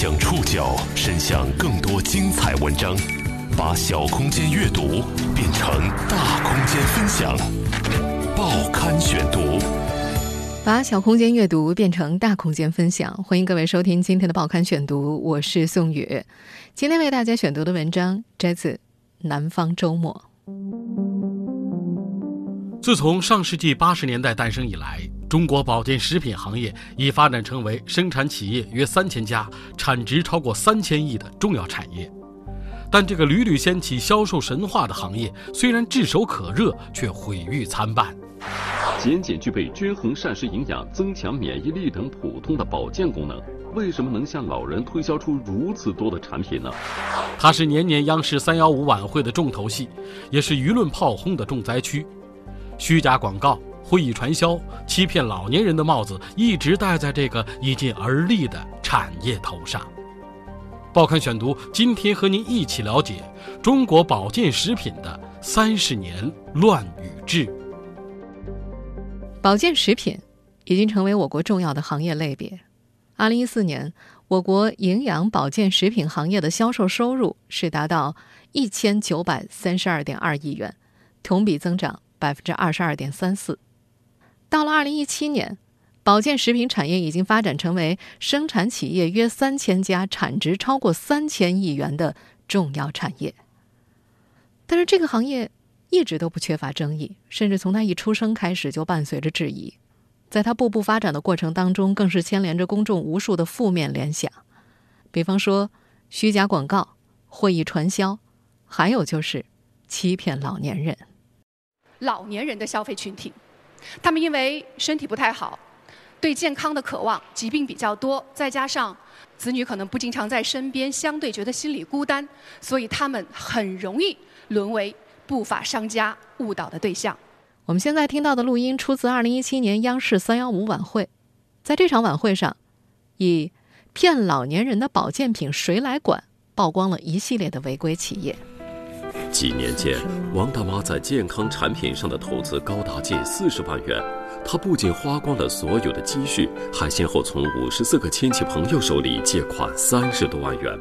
将触角伸向更多精彩文章，把小空间阅读变成大空间分享。报刊选读，把小空间阅读变成大空间分享。欢迎各位收听今天的报刊选读，我是宋宇。今天为大家选读的文章摘自《南方周末》。自从上世纪八十年代诞生以来，中国保健食品行业已发展成为生产企业约三千家、产值超过三千亿的重要产业。但这个屡屡掀起销售神话的行业，虽然炙手可热，却毁誉参半。仅仅具备均衡膳食营养、增强免疫力等普通的保健功能，为什么能向老人推销出如此多的产品呢？它是年年央视三幺五晚会的重头戏，也是舆论炮轰的重灾区。虚假广告、会议传销、欺骗老年人的帽子一直戴在这个已近而立的产业头上。报刊选读，今天和您一起了解中国保健食品的三十年乱与治。保健食品已经成为我国重要的行业类别。二零一四年，我国营养保健食品行业的销售收入是达到一千九百三十二点二亿元，同比增长。百分之二十二点三四，到了二零一七年，保健食品产业已经发展成为生产企业约三千家、产值超过三千亿元的重要产业。但是这个行业一直都不缺乏争议，甚至从它一出生开始就伴随着质疑，在它步步发展的过程当中，更是牵连着公众无数的负面联想，比方说虚假广告、会议传销，还有就是欺骗老年人。老年人的消费群体，他们因为身体不太好，对健康的渴望，疾病比较多，再加上子女可能不经常在身边，相对觉得心里孤单，所以他们很容易沦为不法商家误导的对象。我们现在听到的录音出自2017年央视三幺五晚会，在这场晚会上，以骗老年人的保健品谁来管曝光了一系列的违规企业。几年间，王大妈在健康产品上的投资高达近四十万元。她不仅花光了所有的积蓄，还先后从五十四个亲戚朋友手里借款三十多万元。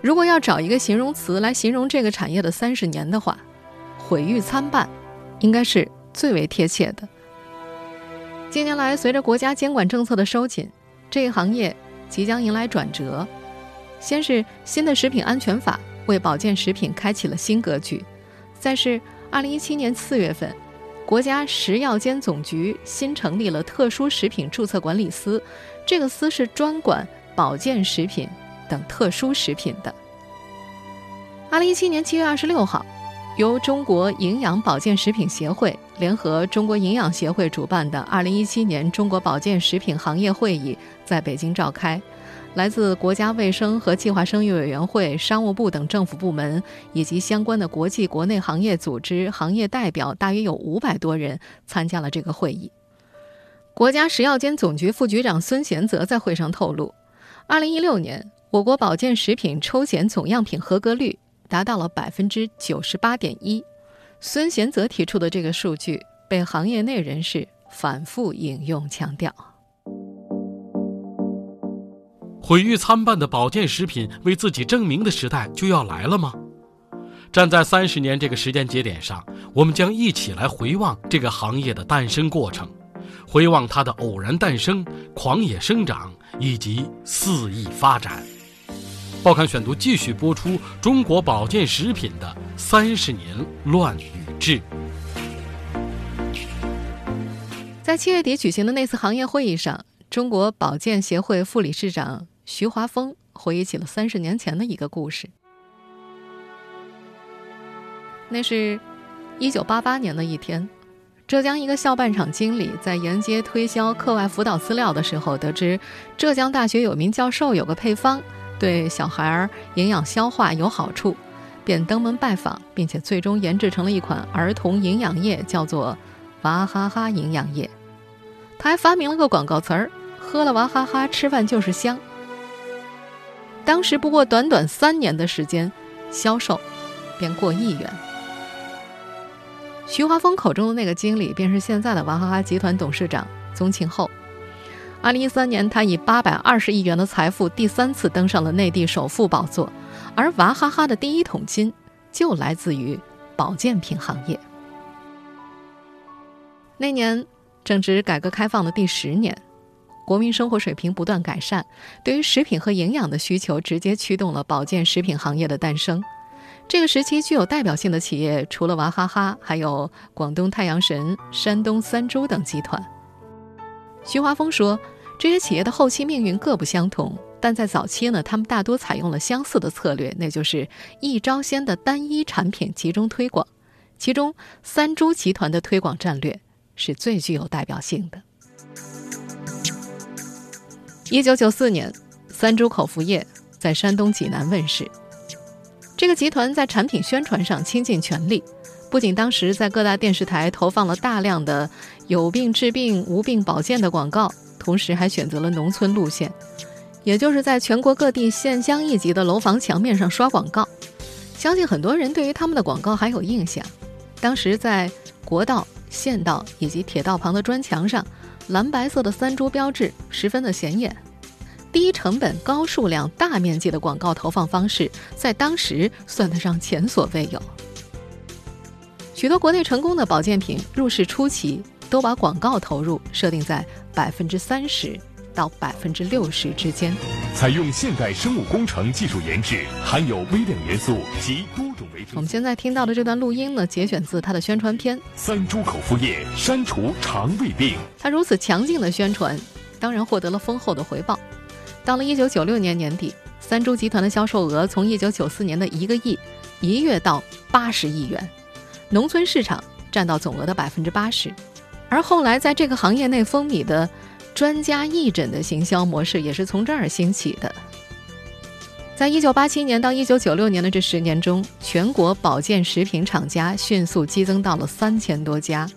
如果要找一个形容词来形容这个产业的三十年的话，毁誉参半，应该是最为贴切的。近年来，随着国家监管政策的收紧，这一行业即将迎来转折。先是新的食品安全法。为保健食品开启了新格局。再是，二零一七年四月份，国家食药监总局新成立了特殊食品注册管理司，这个司是专管保健食品等特殊食品的。二零一七年七月二十六号，由中国营养保健食品协会联合中国营养协会主办的二零一七年中国保健食品行业会议在北京召开。来自国家卫生和计划生育委员会、商务部等政府部门，以及相关的国际、国内行业组织、行业代表，大约有五百多人参加了这个会议。国家食药监总局副局长孙贤泽在会上透露，二零一六年我国保健食品抽检总样品合格率达到了百分之九十八点一。孙贤泽提出的这个数据被行业内人士反复引用强调。毁誉参半的保健食品为自己证明的时代就要来了吗？站在三十年这个时间节点上，我们将一起来回望这个行业的诞生过程，回望它的偶然诞生、狂野生长以及肆意发展。报刊选读继续播出中国保健食品的三十年乱与治。在七月底举行的那次行业会议上，中国保健协会副理事长。徐华峰回忆起了三十年前的一个故事。那是，一九八八年的一天，浙江一个校办厂经理在沿街推销课外辅导资料的时候，得知浙江大学有名教授有个配方对小孩儿营养消化有好处，便登门拜访，并且最终研制成了一款儿童营养液，叫做“娃哈哈营养液”。他还发明了个广告词儿：“喝了娃哈哈，吃饭就是香。”当时不过短短三年的时间，销售便过亿元。徐华峰口中的那个经理，便是现在的娃哈哈集团董事长宗庆后。二零一三年，他以八百二十亿元的财富第三次登上了内地首富宝座，而娃哈哈的第一桶金就来自于保健品行业。那年正值改革开放的第十年，国民生活水平不断改善，对于食品和营养的需求直接驱动了保健食品行业的诞生。这个时期具有代表性的企业，除了娃哈哈，还有广东太阳神、山东三株等集团。徐华峰说：“这些企业的后期命运各不相同，但在早期呢，他们大多采用了相似的策略，那就是一招鲜的单一产品集中推广。其中，三株集团的推广战略是最具有代表性的。一九九四年，三株口服液在山东济南问世。这个集团在产品宣传上倾尽全力。”不仅当时在各大电视台投放了大量的有病治病、无病保健的广告，同时还选择了农村路线，也就是在全国各地县乡一级的楼房墙面上刷广告。相信很多人对于他们的广告还有印象。当时在国道、县道以及铁道旁的砖墙上，蓝白色的三株标志十分的显眼。低成本、高数量、大面积的广告投放方式，在当时算得上前所未有。许多国内成功的保健品入市初期都把广告投入设定在百分之三十到百分之六十之间。采用现代生物工程技术研制，含有微量元素及多种维生素。我们现在听到的这段录音呢，节选自它的宣传片。三株口服液删除肠胃病。它如此强劲的宣传，当然获得了丰厚的回报。到了一九九六年年底，三株集团的销售额从一九九四年的一个亿，一跃到八十亿元。农村市场占到总额的百分之八十，而后来在这个行业内风靡的专家义诊的行销模式也是从这儿兴起的。在一九八七年到一九九六年的这十年中，全国保健食品厂家迅速激增到了三千多家，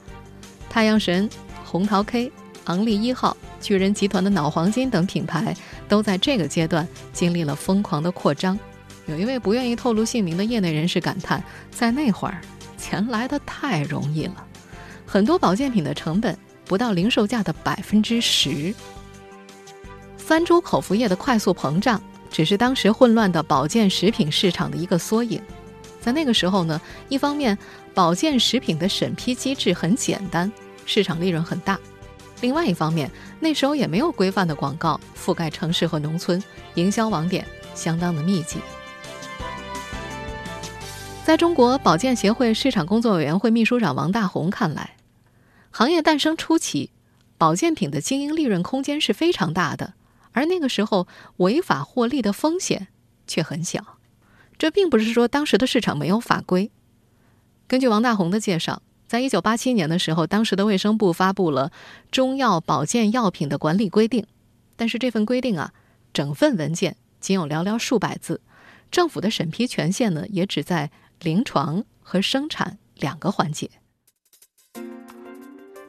太阳神、红桃 K、昂立一号、巨人集团的脑黄金等品牌都在这个阶段经历了疯狂的扩张。有一位不愿意透露姓名的业内人士感叹，在那会儿。钱来的太容易了，很多保健品的成本不到零售价的百分之十。三株口服液的快速膨胀，只是当时混乱的保健食品市场的一个缩影。在那个时候呢，一方面保健食品的审批机制很简单，市场利润很大；另外一方面，那时候也没有规范的广告覆盖城市和农村，营销网点相当的密集。在中国保健协会市场工作委员会秘书长王大红看来，行业诞生初期，保健品的经营利润空间是非常大的，而那个时候违法获利的风险却很小。这并不是说当时的市场没有法规。根据王大红的介绍，在一九八七年的时候，当时的卫生部发布了《中药保健药品的管理规定》，但是这份规定啊，整份文件仅有寥寥数百字，政府的审批权限呢，也只在。临床和生产两个环节。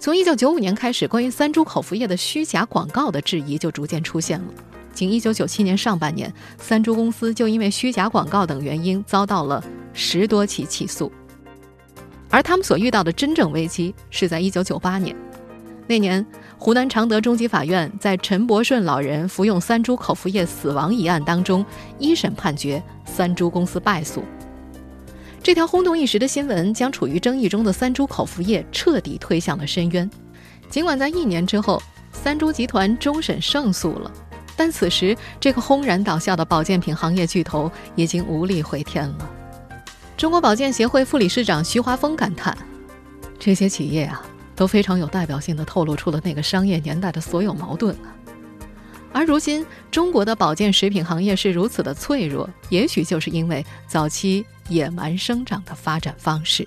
从一九九五年开始，关于三株口服液的虚假广告的质疑就逐渐出现了。仅一九九七年上半年，三株公司就因为虚假广告等原因遭到了十多起起诉。而他们所遇到的真正危机是在一九九八年，那年湖南常德中级法院在陈伯顺老人服用三株口服液死亡一案当中，一审判决三株公司败诉。这条轰动一时的新闻，将处于争议中的三株口服液彻底推向了深渊。尽管在一年之后，三株集团终审胜诉了，但此时这个轰然倒下的保健品行业巨头已经无力回天了。中国保健协会副理事长徐华峰感叹：“这些企业啊，都非常有代表性的透露出了那个商业年代的所有矛盾啊。而如今中国的保健食品行业是如此的脆弱，也许就是因为早期。”野蛮生长的发展方式。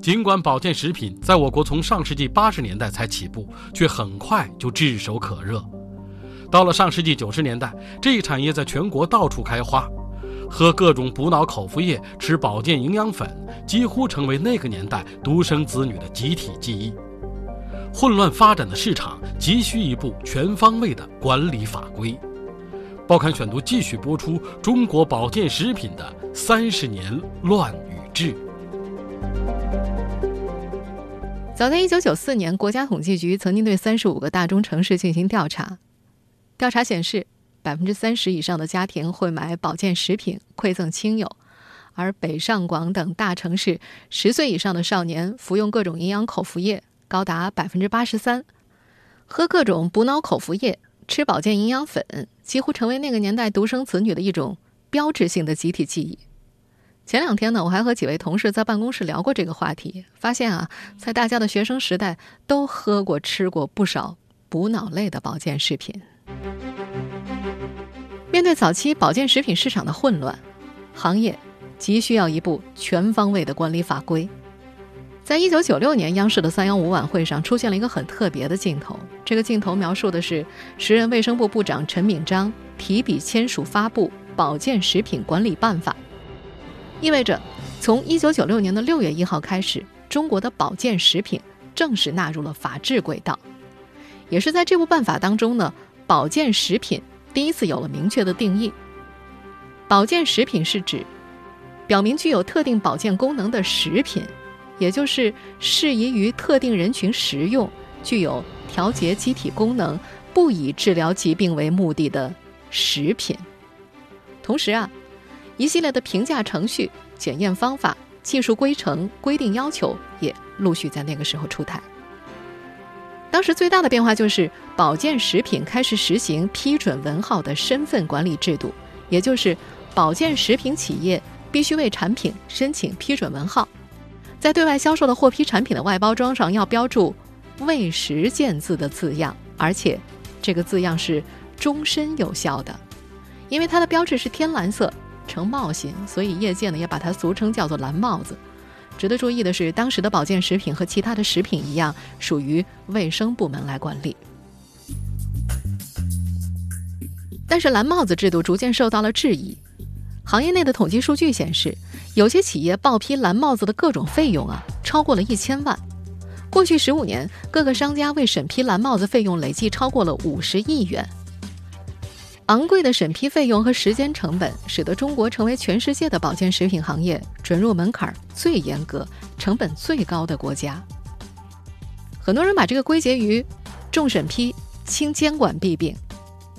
尽管保健食品在我国从上世纪八十年代才起步，却很快就炙手可热。到了上世纪九十年代，这一产业在全国到处开花，喝各种补脑口服液、吃保健营养粉，几乎成为那个年代独生子女的集体记忆。混乱发展的市场急需一部全方位的管理法规。报刊选读继续播出中国保健食品的三十年乱与治。早在1994年，国家统计局曾经对35个大中城市进行调查，调查显示，百分之三十以上的家庭会买保健食品馈赠亲友，而北上广等大城市，十岁以上的少年服用各种营养口服液高达百分之八十三，喝各种补脑口服液、吃保健营养粉，几乎成为那个年代独生子女的一种标志性的集体记忆。前两天呢，我还和几位同事在办公室聊过这个话题，发现啊，在大家的学生时代都喝过、吃过不少补脑类的保健食品。面对早期保健食品市场的混乱，行业急需要一部全方位的管理法规。在一九九六年央视的三幺五晚会上，出现了一个很特别的镜头。这个镜头描述的是时任卫生部部长陈敏章提笔签署发布《保健食品管理办法》。意味着，从一九九六年的六月一号开始，中国的保健食品正式纳入了法治轨道。也是在这部办法当中呢，保健食品第一次有了明确的定义。保健食品是指表明具有特定保健功能的食品，也就是适宜于特定人群食用、具有调节机体功能、不以治疗疾病为目的的食品。同时啊。一系列的评价程序、检验方法、技术规程、规定要求也陆续在那个时候出台。当时最大的变化就是，保健食品开始实行批准文号的身份管理制度，也就是保健食品企业必须为产品申请批准文号，在对外销售的获批产品的外包装上要标注“未实践”字的字样，而且这个字样是终身有效的，因为它的标志是天蓝色。呈帽形，所以业界呢也把它俗称叫做“蓝帽子”。值得注意的是，当时的保健食品和其他的食品一样，属于卫生部门来管理。但是蓝帽子制度逐渐受到了质疑。行业内的统计数据显示，有些企业报批蓝帽子的各种费用啊，超过了一千万。过去十五年，各个商家为审批蓝帽子费用累计超过了五十亿元。昂贵的审批费用和时间成本，使得中国成为全世界的保健食品行业准入门槛最严格、成本最高的国家。很多人把这个归结于重审批、轻监管弊病。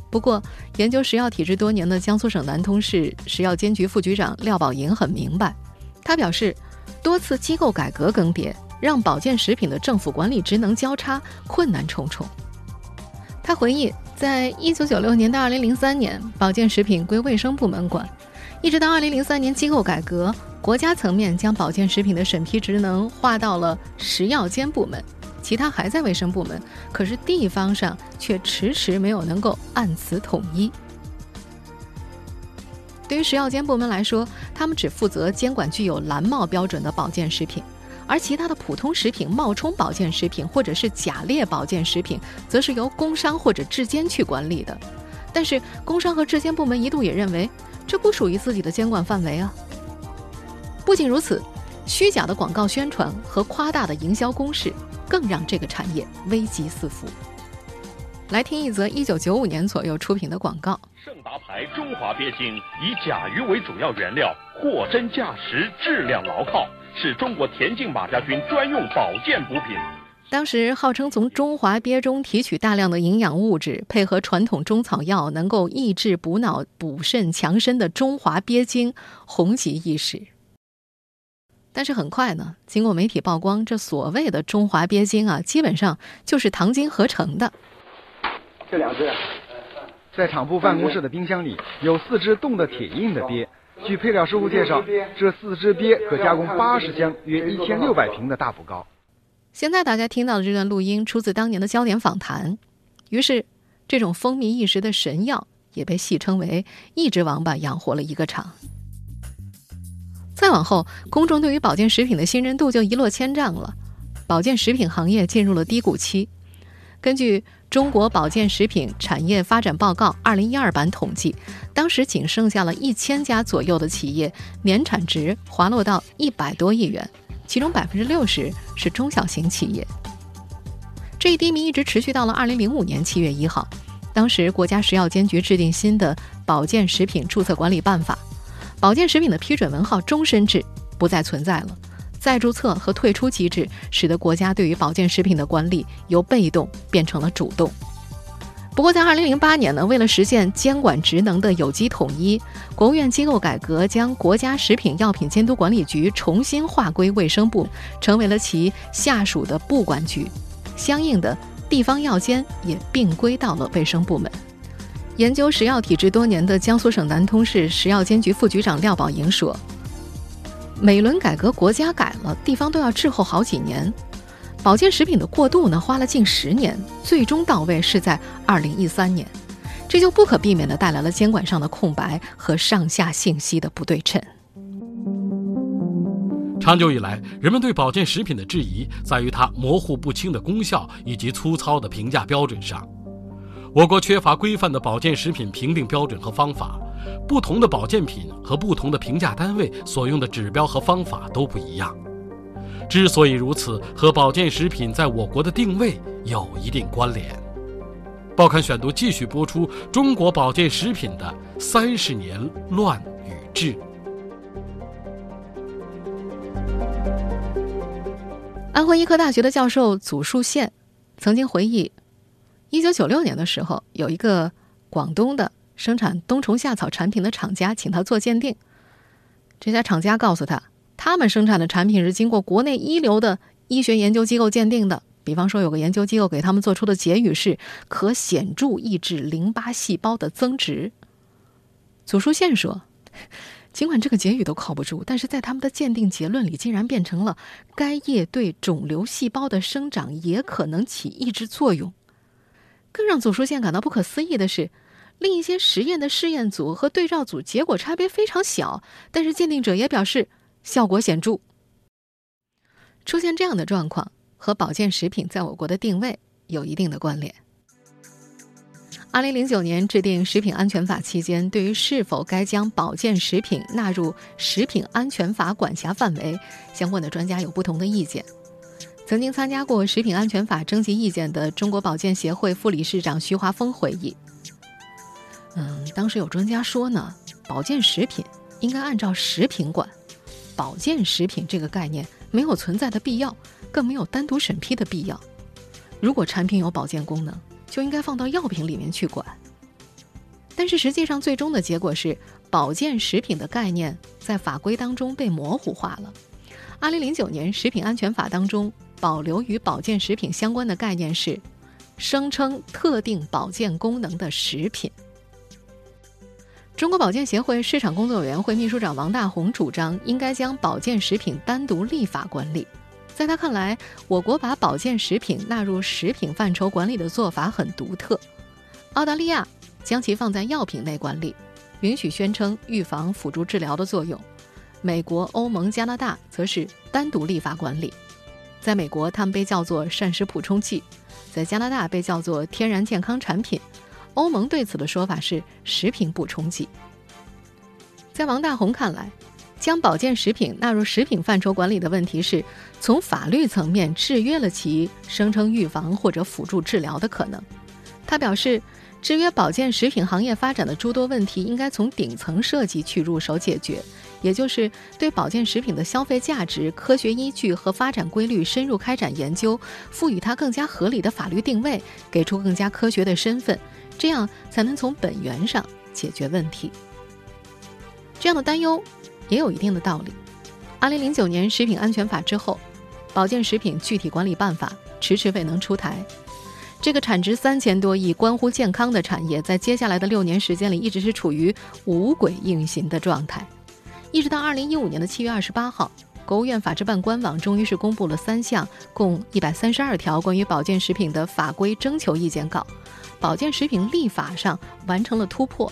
不过，研究食药体制多年的江苏省南通市食药监局副局长廖宝银很明白，他表示，多次机构改革更迭，让保健食品的政府管理职能交叉，困难重重。他回忆。在一九九六年到二零零三年，保健食品归卫生部门管，一直到二零零三年机构改革，国家层面将保健食品的审批职能划到了食药监部门，其他还在卫生部门。可是地方上却迟迟没有能够按此统一。对于食药监部门来说，他们只负责监管具有蓝帽标准的保健食品。而其他的普通食品、冒充保健食品或者是假劣保健食品，则是由工商或者质监去管理的。但是，工商和质监部门一度也认为，这不属于自己的监管范围啊。不仅如此，虚假的广告宣传和夸大的营销攻势，更让这个产业危机四伏。来听一则1995年左右出品的广告：盛达牌中华鳖精以甲鱼为主要原料，货真价实，质量牢靠。是中国田径马家军专用保健补品。当时号称从中华鳖中提取大量的营养物质，配合传统中草药，能够抑制补脑、补肾强身的中华鳖精红极一时。但是很快呢，经过媒体曝光，这所谓的中华鳖精啊，基本上就是糖精合成的。这两只，在厂部办公室的冰箱里有四只冻得铁硬的鳖。据配料师傅介绍，这四只鳖可加工八十箱约一千六百瓶的大补膏。现在大家听到的这段录音出自当年的焦点访谈。于是，这种风靡一时的神药也被戏称为“一只王八养活了一个厂”。再往后，公众对于保健食品的信任度就一落千丈了，保健食品行业进入了低谷期。根据中国保健食品产业发展报告二零一二版统计，当时仅剩下了一千家左右的企业，年产值滑落到一百多亿元，其中百分之六十是中小型企业。这一低迷一直持续到了二零零五年七月一号，当时国家食药监局制定新的保健食品注册管理办法，保健食品的批准文号终身制不再存在了，再注册和退出机制，使得国家对于保健食品的管理由被动变成了主动。不过，在2008年呢，为了实现监管职能的有机统一，国务院机构改革将国家食品药品监督管理局重新划归卫生部，成为了其下属的部管局。相应的，地方药监也并归到了卫生部门。研究食药体制多年的江苏省南通市食药监局副局长廖宝莹说：“每轮改革国家改了，地方都要滞后好几年。保健食品的过渡呢，花了近十年，最终到位是在二零一三年，这就不可避免地带来了监管上的空白和上下信息的不对称。”长久以来，人们对保健食品的质疑在于它模糊不清的功效以及粗糙的评价标准上。我国缺乏规范的保健食品评定标准和方法，不同的保健品和不同的评价单位所用的指标和方法都不一样。之所以如此，和保健食品在我国的定位有一定关联。报刊选读继续播出中国保健食品的三十年乱与治。安徽医科大学的教授祖树宪曾经回忆。一九九六年的时候，有一个广东的生产冬虫夏草产品的厂家请他做鉴定。这家厂家告诉他，他们生产的产品是经过国内一流的医学研究机构鉴定的。比方说，有个研究机构给他们做出的结语是可显著抑制淋巴细胞的增殖。祖书宪说，尽管这个结语都靠不住，但是在他们的鉴定结论里，竟然变成了该液对肿瘤细胞的生长也可能起抑制作用。更让祖书宪感到不可思议的是，另一些实验的试验组和对照组结果差别非常小，但是鉴定者也表示效果显著。出现这样的状况和保健食品在我国的定位有一定的关联。二零零九年制定《食品安全法》期间，对于是否该将保健食品纳入《食品安全法》管辖范围，相关的专家有不同的意见。曾经参加过食品安全法征集意见的中国保健协会副理事长徐华峰回忆：“嗯，当时有专家说呢，保健食品应该按照食品管，保健食品这个概念没有存在的必要，更没有单独审批的必要。如果产品有保健功能，就应该放到药品里面去管。但是实际上，最终的结果是，保健食品的概念在法规当中被模糊化了。二零零九年食品安全法当中。”保留与保健食品相关的概念是，声称特定保健功能的食品。中国保健协会市场工作委员会秘书长王大红主张，应该将保健食品单独立法管理。在他看来，我国把保健食品纳入食品范畴管理的做法很独特。澳大利亚将其放在药品内管理，允许宣称预防、辅助治疗的作用；美国、欧盟、加拿大则是单独立法管理。在美国，它们被叫做膳食补充剂；在加拿大被叫做天然健康产品；欧盟对此的说法是食品补充剂。在王大红看来，将保健食品纳入食品范畴管理的问题是从法律层面制约了其声称预防或者辅助治疗的可能。他表示，制约保健食品行业发展的诸多问题，应该从顶层设计去入手解决。也就是对保健食品的消费价值、科学依据和发展规律深入开展研究，赋予它更加合理的法律定位，给出更加科学的身份，这样才能从本源上解决问题。这样的担忧也有一定的道理。二零零九年食品安全法之后，保健食品具体管理办法迟迟未能出台。这个产值三千多亿、关乎健康的产业，在接下来的六年时间里，一直是处于无轨运行的状态。一直到二零一五年的七月二十八号，国务院法制办官网终于是公布了三项共一百三十二条关于保健食品的法规征求意见稿，保健食品立法上完成了突破。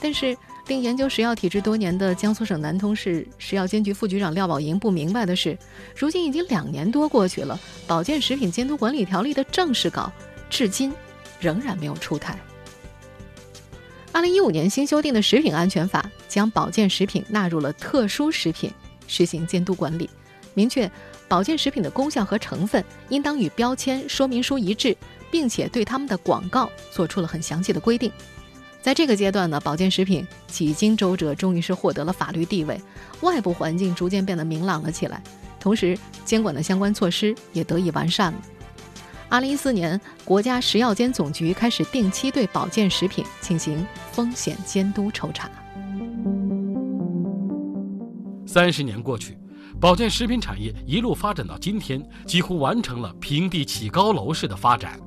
但是，令研究食药体制多年的江苏省南通市食药监局副局长廖宝莹不明白的是，如今已经两年多过去了，保健食品监督管理条例的正式稿至今仍然没有出台。二零一五年新修订的食品安全法将保健食品纳入了特殊食品，实行监督管理，明确保健食品的功效和成分应当与标签说明书一致，并且对他们的广告做出了很详细的规定。在这个阶段呢，保健食品几经周折，终于是获得了法律地位，外部环境逐渐变得明朗了起来。同时监管的相关措施也得以完善了。二零一四年，国家食药监总局开始定期对保健食品进行风险监督抽查。三十年过去，保健食品产业一路发展到今天，几乎完成了平地起高楼式的发展。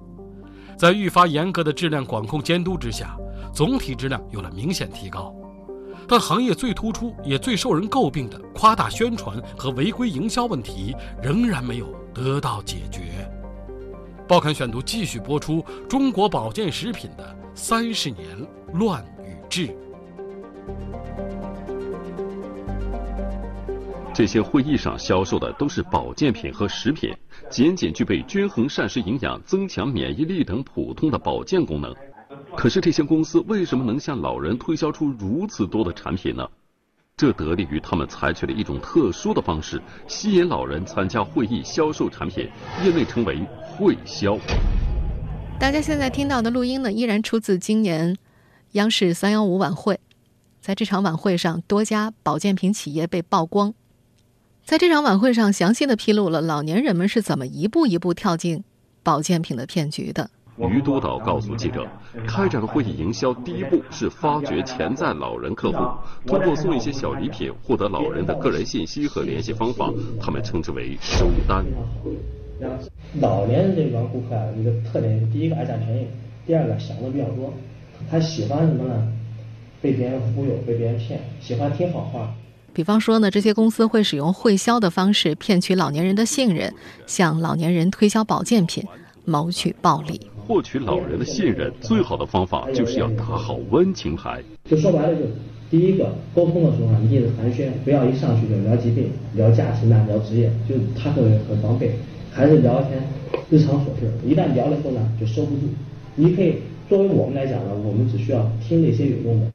在愈发严格的质量管控监督之下，总体质量有了明显提高。但行业最突出也最受人诟病的夸大宣传和违规营销问题，仍然没有得到解决。报刊选读继续播出中国保健食品的三十年乱与治。这些会议上销售的都是保健品和食品，仅仅具备均衡膳食营养、增强免疫力等普通的保健功能。可是这些公司为什么能向老人推销出如此多的产品呢？这得力于他们采取了一种特殊的方式，吸引老人参加会议销售产品，业内称为会销。大家现在听到的录音呢，依然出自今年央视三幺五晚会。在这场晚会上，多家保健品企业被曝光。在这场晚会上，详细的披露了老年人们是怎么一步一步跳进保健品的骗局的。于督导告诉记者，开展会议营销第一步是发掘潜在老人客户，通过送一些小礼品获得老人的个人信息和联系方法，他们称之为收单。老年人这帮顾客啊，一个特点，第一个爱占便宜，第二个想的比较多，他喜欢什么呢？被别人忽悠，被别人骗，喜欢听好话。比方说呢，这些公司会使用会销的方式骗取老年人的信任，向老年人推销保健品，谋取暴利。获取老人的信任，最好的方法就是要打好温情牌。就说白了，就第一个沟通的时候啊，一定是寒暄，不要一上去就聊疾病、聊家庭啊、聊职业，就他会很防备。还是聊天日常琐事，一旦聊了后呢，就收不住。你可以作为我们来讲呢，我们只需要听那些有用的。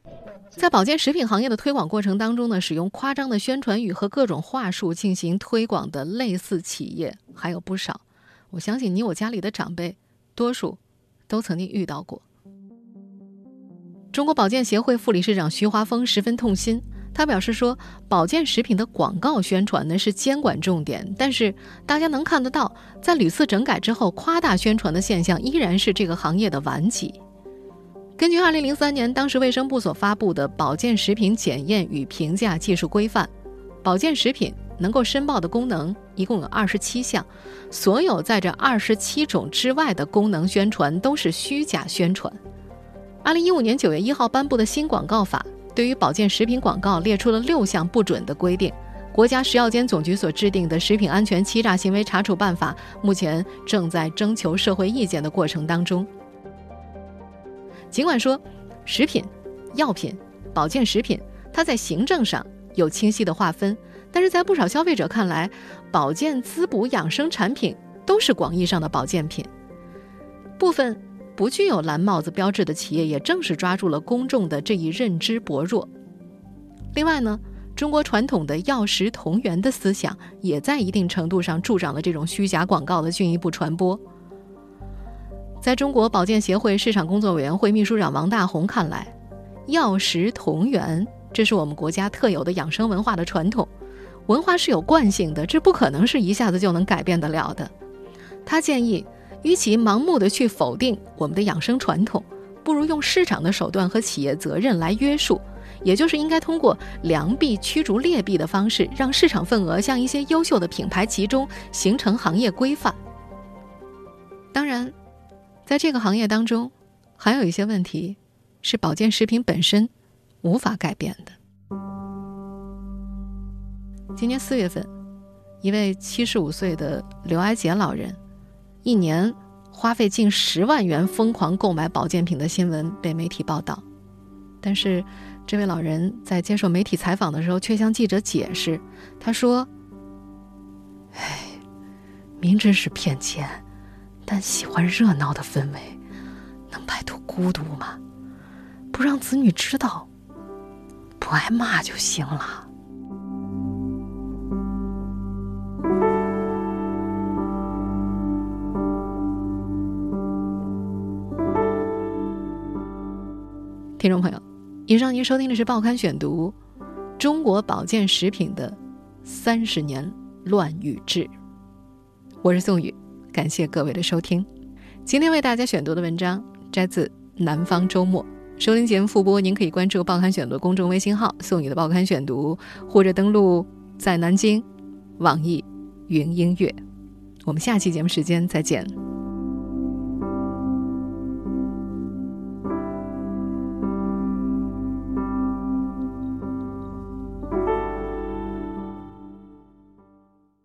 在保健食品行业的推广过程当中呢，使用夸张的宣传语和各种话术进行推广的类似企业还有不少。我相信你我家里的长辈，多数。都曾经遇到过。中国保健协会副理事长徐华峰十分痛心，他表示说，保健食品的广告宣传呢是监管重点，但是大家能看得到，在屡次整改之后，夸大宣传的现象依然是这个行业的顽疾。根据二零零三年当时卫生部所发布的《保健食品检验与评价技术规范》，保健食品。能够申报的功能一共有二十七项，所有在这二十七种之外的功能宣传都是虚假宣传。二零一五年九月一号颁布的新广告法，对于保健食品广告列出了六项不准的规定。国家食药监总局所制定的《食品安全欺诈行为查处办法》目前正在征求社会意见的过程当中。尽管说，食品、药品、保健食品，它在行政上有清晰的划分。但是在不少消费者看来，保健滋补养生产品都是广义上的保健品。部分不具有蓝帽子标志的企业，也正是抓住了公众的这一认知薄弱。另外呢，中国传统的药食同源的思想，也在一定程度上助长了这种虚假广告的进一步传播。在中国保健协会市场工作委员会秘书长王大红看来，药食同源，这是我们国家特有的养生文化的传统。文化是有惯性的，这不可能是一下子就能改变得了的。他建议，与其盲目的去否定我们的养生传统，不如用市场的手段和企业责任来约束，也就是应该通过良币驱逐劣币的方式，让市场份额向一些优秀的品牌集中，形成行业规范。当然，在这个行业当中，还有一些问题是保健食品本身无法改变的。今年四月份，一位七十五岁的刘爱杰老人，一年花费近十万元疯狂购买保健品的新闻被媒体报道。但是，这位老人在接受媒体采访的时候，却向记者解释，他说：“哎，明知是骗钱，但喜欢热闹的氛围，能摆脱孤独吗？不让子女知道，不挨骂就行了。”听众朋友，以上您收听的是《报刊选读》，中国保健食品的三十年乱与治。我是宋宇，感谢各位的收听。今天为大家选读的文章摘自《南方周末》。收听节目复播，您可以关注“报刊选读”公众微信号“宋宇的报刊选读”，或者登录在南京网易云音乐。我们下期节目时间再见。